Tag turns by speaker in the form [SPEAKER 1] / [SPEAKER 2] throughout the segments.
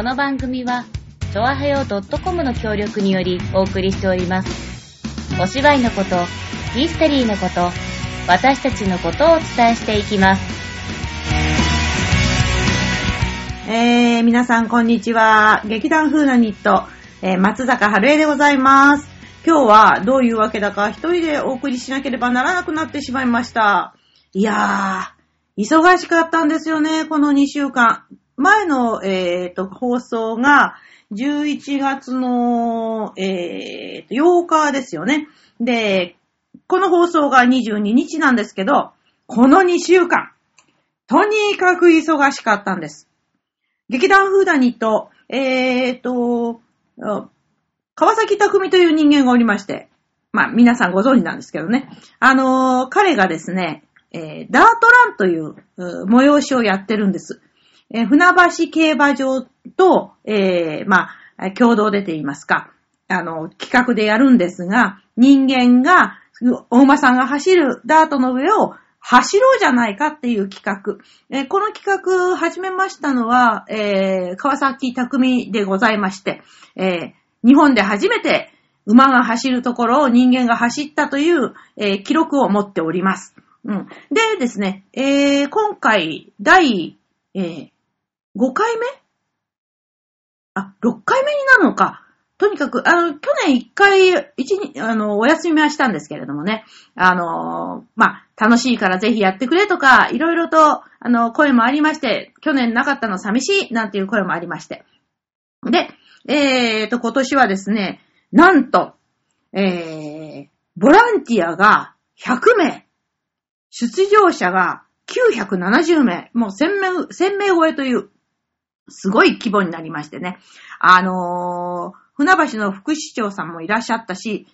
[SPEAKER 1] この番組は、ちょあへよ .com の協力によりお送りしております。お芝居のこと、ヒステリーのこと、私たちのことをお伝えしていきます。
[SPEAKER 2] えー、皆さんこんにちは。劇団風なニット、えー松坂春江でございます。今日はどういうわけだか一人でお送りしなければならなくなってしまいました。いやー、忙しかったんですよね、この2週間。前の、えー、と、放送が11月の、えー、と8日ですよね。で、この放送が22日なんですけど、この2週間、とにかく忙しかったんです。劇団フーダニット、えーと、川崎匠という人間がおりまして、まあ皆さんご存知なんですけどね。あのー彼がですね、えーダートランという催しをやってるんです。えー船橋競馬場と、えーまあ、共同でと言いますか、あの、企画でやるんですが、人間が、お馬さんが走るダートの上を走ろうじゃないかっていう企画。えーこの企画始めましたのは、えー川崎匠でございまして、えー日本で初めて馬が走るところを人間が走ったという、えー記録を持っております。うん、でですね、えー今回、第、えー5回目？あ、6回目になるのか。とにかく、あの、去年1回、一、あの、お休みはしたんですけれどもね。あの、まあ、楽しいからぜひやってくれとか、いろいろと、あの、声もありまして、去年なかったの寂しい、なんていう声もありまして。で、えーと、今年はですね、なんと、えー、ボランティアが100名、出場者が970名、もう1000名、1000名超えという、すごい規模になりましてね。あのー船橋の副市長さんもいらっしゃったし、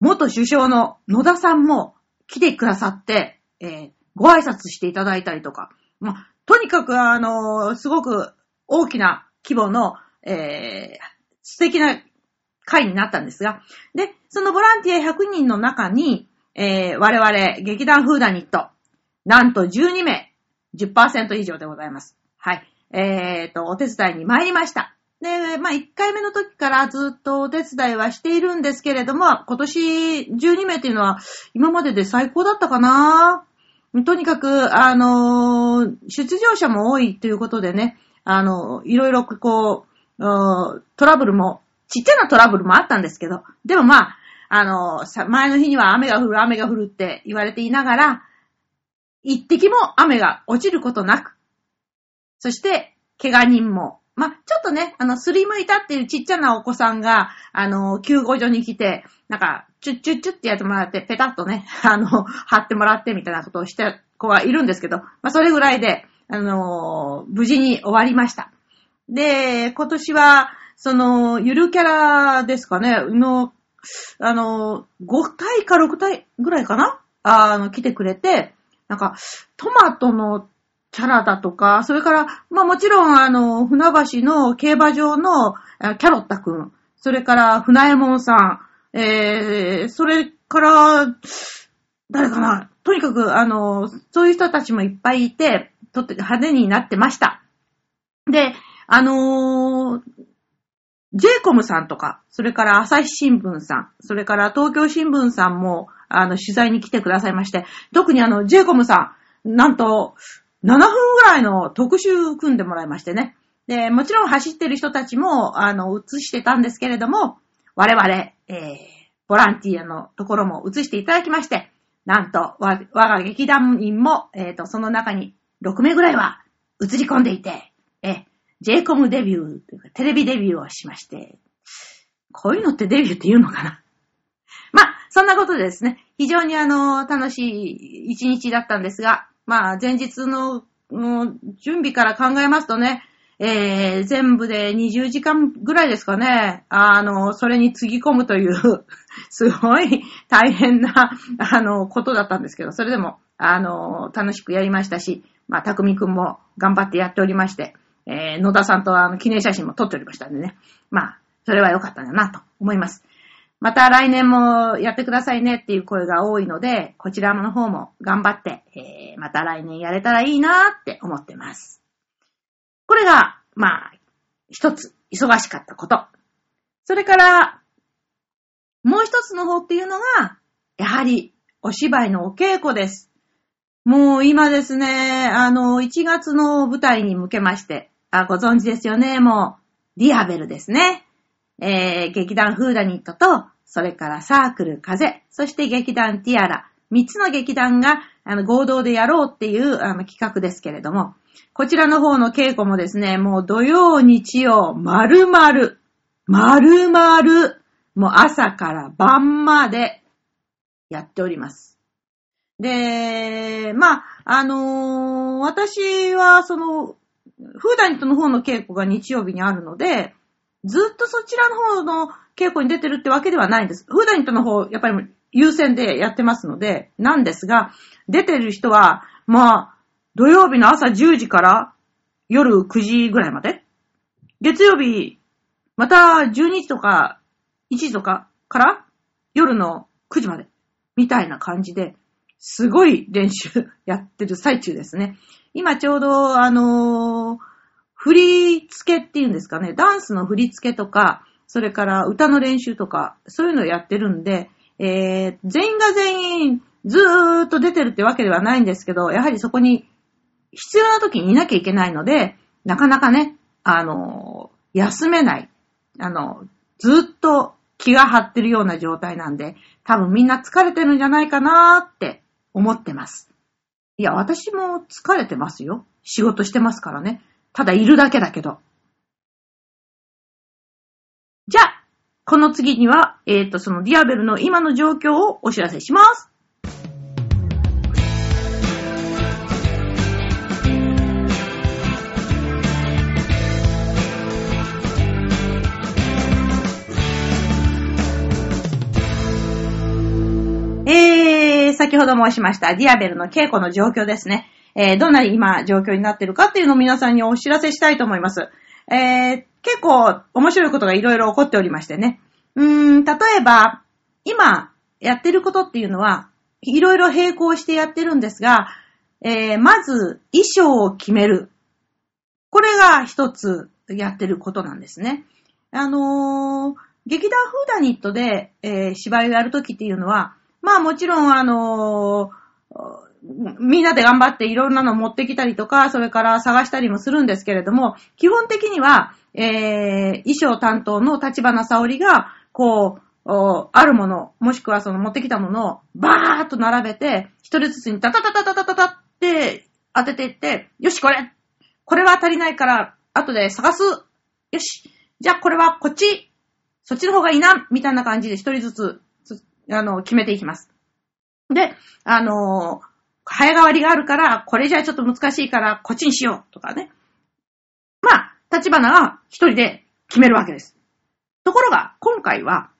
[SPEAKER 2] 元首相の野田さんも来てくださって、えーご挨拶していただいたりとか、まあ、とにかくあのーすごく大きな規模の、えー素敵な会になったんですが、で、そのボランティア100人の中に、えー我々、劇団フーダニット、なんと12名、10%以上でございます。はい。えーと、お手伝いに参りました。で、まあ、1回目の時からずっとお手伝いはしているんですけれども、今年12名っていうのは今までで最高だったかなとにかく、あのー出場者も多いということでね、あのいろいろこう、トラブルも、ちっちゃなトラブルもあったんですけど、でもまあ、あのさ前の日には雨が降る、雨が降るって言われていながら、一滴も雨が落ちることなく、そして、怪我人も、まあ、ちょっとね、あの、すりむいたっていうちっちゃなお子さんが、あの、救護所に来て、なんか、チュッチュッチュッってやってもらって、ペタッとね、あの、貼ってもらってみたいなことをした子がいるんですけど、まあ、それぐらいで、あの、無事に終わりました。で、今年は、その、ゆるキャラですかね、の、あの、5体か6体ぐらいかなあの、来てくれて、なんか、トマトのキャラだとか、それから、まあもちろん、あの、船橋の競馬場のキャロッタくん、それから、船右衛門さん、えー、それから、誰かなとにかく、あの、そういう人たちもいっぱいいて、とって派手になってました。で、あのー、ジェイコムさんとか、それから朝日新聞さん、それから東京新聞さんも、あの、取材に来てくださいまして、特にあの、ジェイコムさん、なんと、7分ぐらいの特集組んでもらいましてね。で、もちろん走ってる人たちも、あの、映してたんですけれども、我々、えー、ボランティアのところも映していただきまして、なんと、わ我が劇団員も、えっ、と、その中に6名ぐらいは映り込んでいて、え、j コムデビューというか、テレビデビューをしまして、こういうのってデビューって言うのかな？ま、そんなことでですね、非常にあの、楽しい一日だったんですが、まあ、前日の、う準備から考えますとね、えー、全部で20時間ぐらいですかね。あの、それにつぎ込むという、すごい大変な、あの、ことだったんですけど、それでも、あの、楽しくやりましたし、まあ、たくみくんも頑張ってやっておりまして、えー、野田さんとあの、記念写真も撮っておりましたんでね。まあ、それは良かったんだなと思います。また来年もやってくださいねっていう声が多いので、こちらの方も頑張って、えー、また来年やれたらいいなって思ってます。これが、まあ、一つ忙しかったこと。それから、もう一つの方っていうのが、やはりお芝居のお稽古です。もう今ですね、あの、1月の舞台に向けまして、あ、ご存知ですよね、もう、ディアベルですね。えー、劇団フーダニットと、それからサークル風、そして劇団ティアラ、3つの劇団があの合同でやろうっていうあの企画ですけれども、こちらの方の稽古もですね、もう土曜、日曜、丸々、丸々、もう朝から晩までやっております。で、まあ、あのー私はその、フーダニットの方の稽古が日曜日にあるので、ずっとそちらの方の稽古に出てるってわけではないんです。フーダニットの方、やっぱり優先でやってますので、なんですが、出てる人は、まあ、土曜日の朝10時から夜9時ぐらいまで。月曜日、また12時とか1時とかから夜の9時まで。みたいな感じで、すごい練習 やってる最中ですね。今ちょうど、あのー振り付けっていうんですかね、ダンスの振り付けとか、それから歌の練習とか、そういうのをやってるんで、えー、全員が全員ずーっと出てるってわけではないんですけど、やはりそこに必要な時にいなきゃいけないので、なかなかね、あのー休めない。あの、ずっと気が張ってるような状態なんで、多分みんな疲れてるんじゃないかなーって思ってます。いや、私も疲れてますよ。仕事してますからね。ただいるだけだけど。じゃあ、この次には、えっ、と、そのディアベルの今の状況をお知らせします。えー、先ほど申しました、ディアベルの稽古の状況ですね。えー、どんな今状況になってるかっていうのを皆さんにお知らせしたいと思います。えー、結構面白いことがいろいろ起こっておりましてね。うーん、例えば、今やってることっていうのは、いろいろ並行してやってるんですが、えー、まず衣装を決める。これが一つやってることなんですね。あのー劇団フーダニットで、えー芝居をやるときっていうのは、まあもちろん、あのーみんなで頑張っていろんなの持ってきたりとか、それから探したりもするんですけれども、基本的には、えー衣装担当の立花沙織が、こう、あるもの、もしくはその持ってきたものをバーッと並べて、一人ずつにタタタタタタタって当てていって、よし、これこれは足りないから、後で探すよしじゃあこれはこっちそっちの方がいいなみたいな感じで一人ずつ、つあの、決めていきます。で、あのー早変わりがあるから、これじゃちょっと難しいから、こっちにしようとかね。まあ、立花が一人で決めるわけです。ところが、今回は、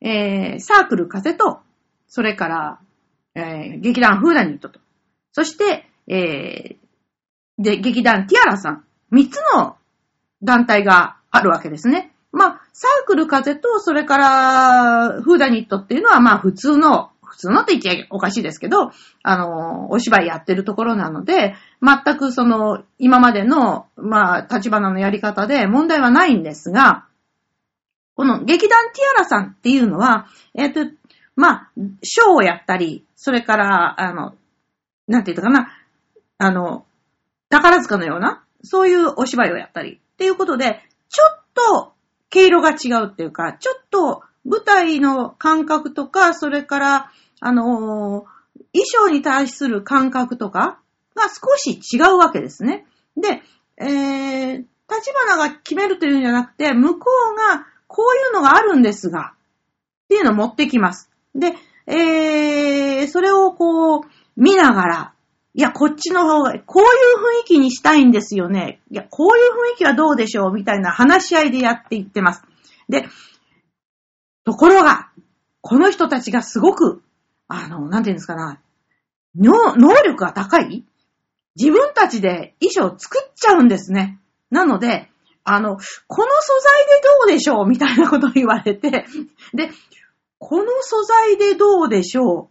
[SPEAKER 2] えー、サークル風と、それから、えー、劇団フーダニットと、そして、えー、で、劇団ティアラさん、三つの団体があるわけですね。まあ、サークル風と、それから、フーダニットっていうのは、まあ、普通の、普通のって言っちゃおかしいですけど、あの、お芝居やってるところなので、全くその、今までの、まあ、立花のやり方で問題はないんですが、この劇団ティアラさんっていうのは、えっ、と、まあ、ショーをやったり、それから、あの、なんていうかな、あの、宝塚のような、そういうお芝居をやったり、っていうことで、ちょっと、毛色が違うっていうか、ちょっと、舞台の感覚とか、それから、あのー衣装に対する感覚とかが少し違うわけですね。で、えー、立花が決めるというんじゃなくて、向こうがこういうのがあるんですが、っていうのを持ってきます。で、えー、それをこう、見ながら、いや、こっちの方が、こういう雰囲気にしたいんですよね。いや、こういう雰囲気はどうでしょう？みたいな話し合いでやっていってます。で、ところが、この人たちがすごく、あの、なんていうんですかな、能力が高い自分たちで衣装を作っちゃうんですね。なので、あの、この素材でどうでしょうみたいなことを言われて、で、この素材でどうでしょう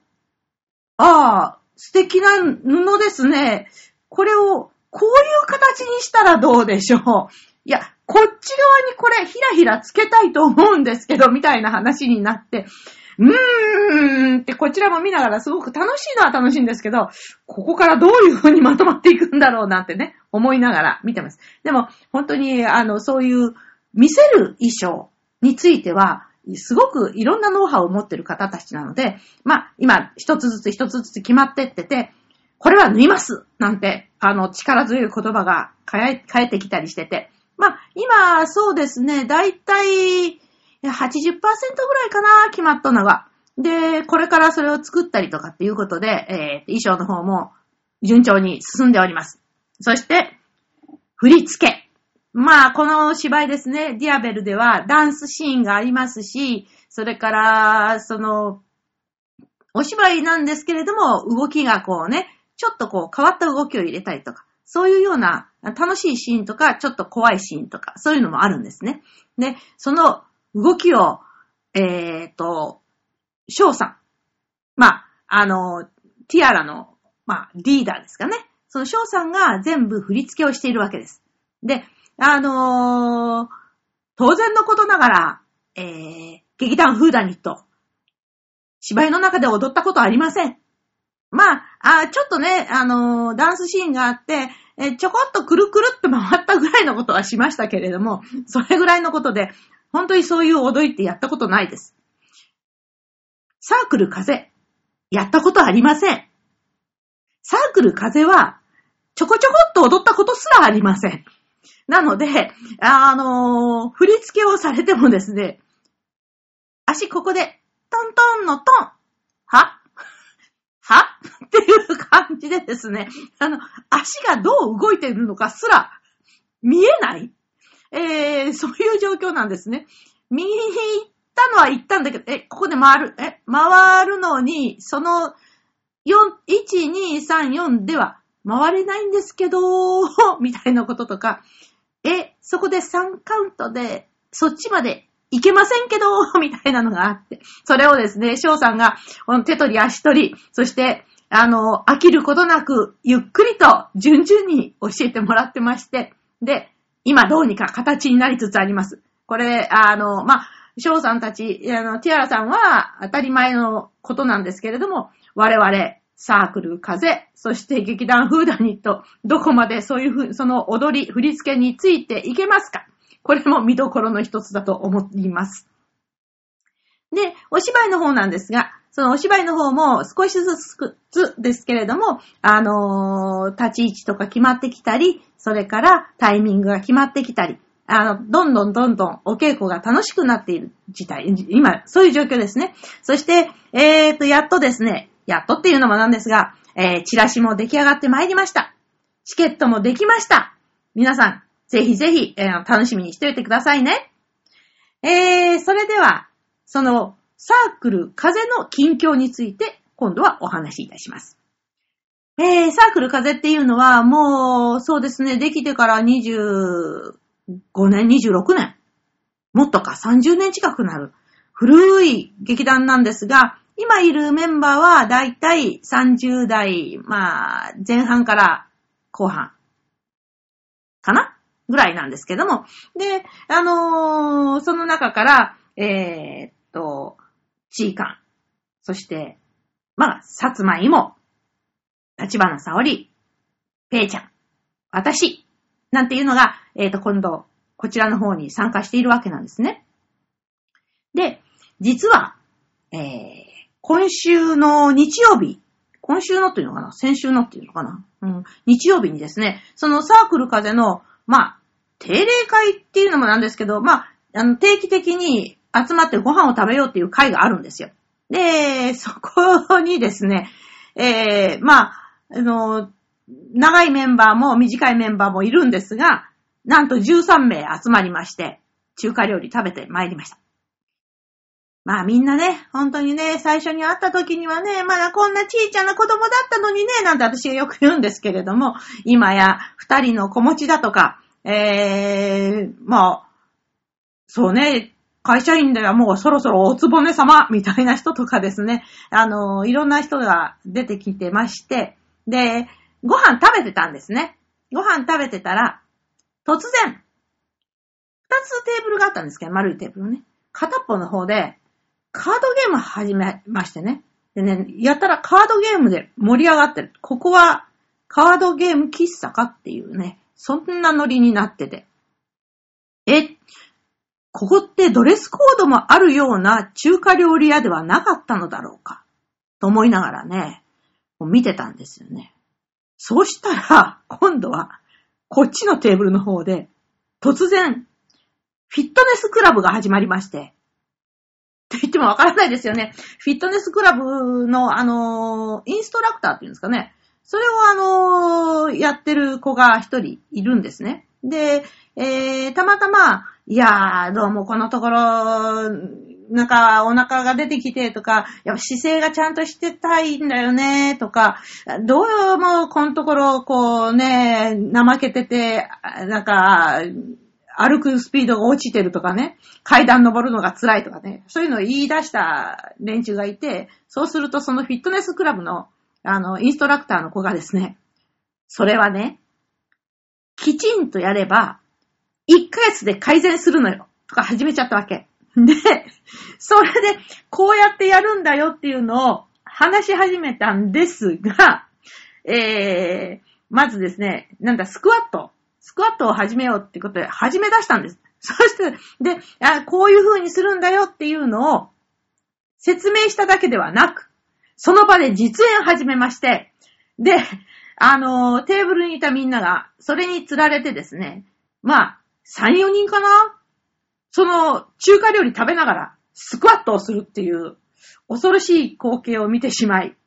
[SPEAKER 2] ああ、素敵な布ですね。これを、こういう形にしたらどうでしょういや、こっち側にこれひらひらつけたいと思うんですけど、みたいな話になって、うーんってこちらも見ながらすごく楽しいのは楽しいんですけど、ここからどういう風にまとまっていくんだろうなんてね、思いながら見てます。でも、本当に、あの、そういう見せる衣装については、すごくいろんなノウハウを持ってる方たちなので、まあ、今、一つずつ一つずつ決まってってて、これは縫いますなんて、あの、力強い言葉が変え、変えてきたりしてて、まあ、今、そうですね、だいたい80%ぐらいかな、決まったのが。で、これからそれを作ったりとかっていうことで、えー、衣装の方も順調に進んでおります。そして、振り付け。まあ、この芝居ですね、ディアベルではダンスシーンがありますし、それから、その、お芝居なんですけれども、動きがこうね、ちょっとこう変わった動きを入れたりとか、そういうような楽しいシーンとか、ちょっと怖いシーンとか、そういうのもあるんですね。で、その動きを、えっ、ー、と、翔さん。まあ、あの、ティアラの、まあ、リーダーですかね。その翔さんが全部振り付けをしているわけです。で、あのー、当然のことながら、えー、劇団フーダニット、芝居の中で踊ったことありません。まあ、あちょっとね、あのー、ダンスシーンがあって、えちょこっとくるくるって回ったぐらいのことはしましたけれども、それぐらいのことで、本当にそういう踊りってやったことないです。サークル風、やったことありません。サークル風は、ちょこちょこっと踊ったことすらありません。なので、あのー、振り付けをされてもですね、足ここで、トントンのトン、はは？っていう感じでですね、あの、足がどう動いているのかすら見えない。えー、そういう状況なんですね。右に行ったのは行ったんだけど、え、ここで回る、え、回るのに、その、4、1、2、3、4では回れないんですけど、みたいなこととか、え、そこで3カウントで、そっちまで行けませんけど、みたいなのがあって、それをですね、翔さんが、この手取り足取り、そして、あの、飽きることなく、ゆっくりと、順々に教えてもらってまして、で、今どうにか形になりつつあります。これ、あの、まあ、翔さんたち、あの、ティアラさんは当たり前のことなんですけれども、我々、サークル、風、そして劇団フーダニット、どこまでそういうふう、その踊り、振り付けについていけますか？これも見どころの一つだと思います。で、お芝居の方なんですが、そのお芝居の方も少しずつですけれども、あのー、立ち位置とか決まってきたり、それからタイミングが決まってきたり、あの、どんどんどんどんお稽古が楽しくなっている事態、今、そういう状況ですね。そして、えーと、やっとですね、やっとっていうのもなんですが、えー、チラシも出来上がってまいりました。チケットもできました。皆さん、ぜひぜひ、えー、楽しみにしておいてくださいね。えー、それでは、そのサークル風の近況について今度はお話しいたします。えー、サークル風っていうのはもう、そうですね、できてから25年、26年、もっとか30年近くなる古い劇団なんですが、今いるメンバーはだいたい30代、まあ、前半から後半かなぐらいなんですけども。で、あのー、その中から、えー、っと、チーカン、そして、まあ、さつまいも、立花沙織、ペイちゃん、私、なんていうのが、えー、っと、今度、こちらの方に参加しているわけなんですね。で、実は、えー、今週の日曜日、今週のっていうのかな？先週のっていうのかな？うん。日曜日にですね、そのサークル風のまあ、定例会っていうのもなんですけど、まあ、あの、定期的に集まってご飯を食べようっていう会があるんですよ。で、そこにですね、えー、まあ、あの、長いメンバーも短いメンバーもいるんですが、なんと13名集まりまして、中華料理食べてまいりました。まあみんなね、本当にね、最初に会った時にはね、まだこんなちいちゃな子供だったのにね、なんて私がよく言うんですけれども、今や二人の子持ちだとか、えー、まあ、そうね、会社員ではもうそろそろおつぼね様みたいな人とかですね、あの、いろんな人が出てきてまして、で、ご飯食べてたんですね。ご飯食べてたら、突然、二つテーブルがあったんですけど、丸いテーブルね。片っぽの方で、カードゲーム始めましてね。でね、やたらカードゲームで盛り上がってる。ここはカードゲーム喫茶かっていうね、そんなノリになってて。え、ここってドレスコードもあるような中華料理屋ではなかったのだろうか？と思いながらね、見てたんですよね。そうしたら、今度は、こっちのテーブルの方で、突然、フィットネスクラブが始まりまして、と言ってもわからないですよね。フィットネスクラブの、あのインストラクターっていうんですかね。それをあのやってる子が一人いるんですね。で、えー、たまたま、いやー、どうもこのところ、なんかお腹が出てきてとか、やっぱ姿勢がちゃんとしてたいんだよねとか、どうもこのところ、こうね、怠けてて、なんか、歩くスピードが落ちてるとかね、階段登るのが辛いとかね、そういうのを言い出した連中がいて、そうするとそのフィットネスクラブの、あの、インストラクターの子がですね、それはね、きちんとやれば、1ヶ月で改善するのよ。とか始めちゃったわけ。で、それで、こうやってやるんだよっていうのを話し始めたんですが、えー、まずですね、なんだ、スクワット。スクワットを始めようってことで始め出したんです。そして、で、あこういう風にするんだよっていうのを説明しただけではなく、その場で実演始めまして、で、あの、テーブルにいたみんなが、それに釣られてですね、まあ、3、4人かな？その、中華料理食べながら、スクワットをするっていう、恐ろしい光景を見てしまい、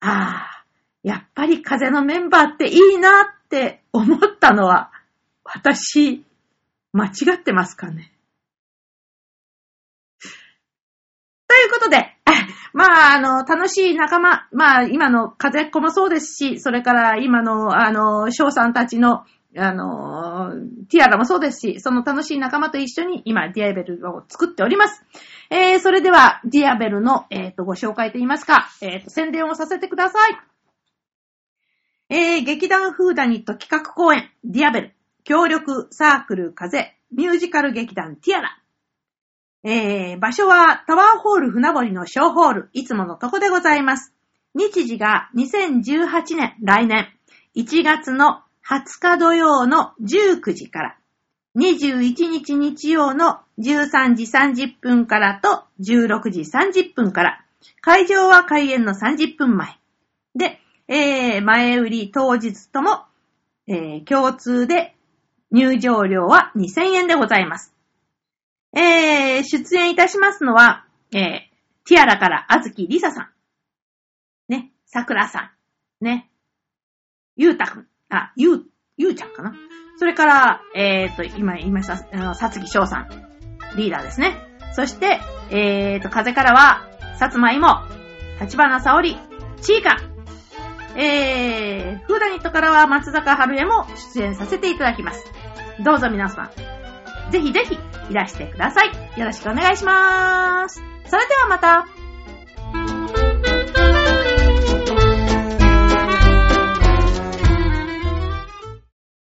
[SPEAKER 2] ああ、やっぱり風のメンバーっていいなって思ったのは、私、間違ってますかね？ということで、まあ、あの、楽しい仲間、まあ、今の風っ子もそうですし、それから今の、あの、翔さんたちの、あの、ティアラもそうですし、その楽しい仲間と一緒に今、ディアベルを作っております。えー、それでは、ディアベルの、えっ、ー、と、ご紹介といいますか、えっ、ー、と、宣伝をさせてください。えー、劇団フーダニット企画公演、ディアベル、協力サークル風、ミュージカル劇団ティアラ。えー、場所はタワーホール船堀の小ホール、いつものとこでございます。日時が2018年、来年、1月の20日土曜の19時から、21日日曜の13時30分からと16時30分から、会場は開演の30分前。えー、前売り当日とも、えー、共通で入場料は2000円でございます。えー、出演いたしますのは、えー、ティアラからあずきりささん。ね、さくらさん。ね、ゆうたくん。あ、ゆう、ゆうちゃんかな。それから、えーと、今言いました、あの、さつきしょうさん。リーダーですね。そして、えーと、風からは、さつまいも、立花さおり、ちいか。えー、フーダニットからは松坂春江も出演させていただきます。どうぞ皆さん、ぜひぜひいらしてください。よろしくお願いします。それではまた。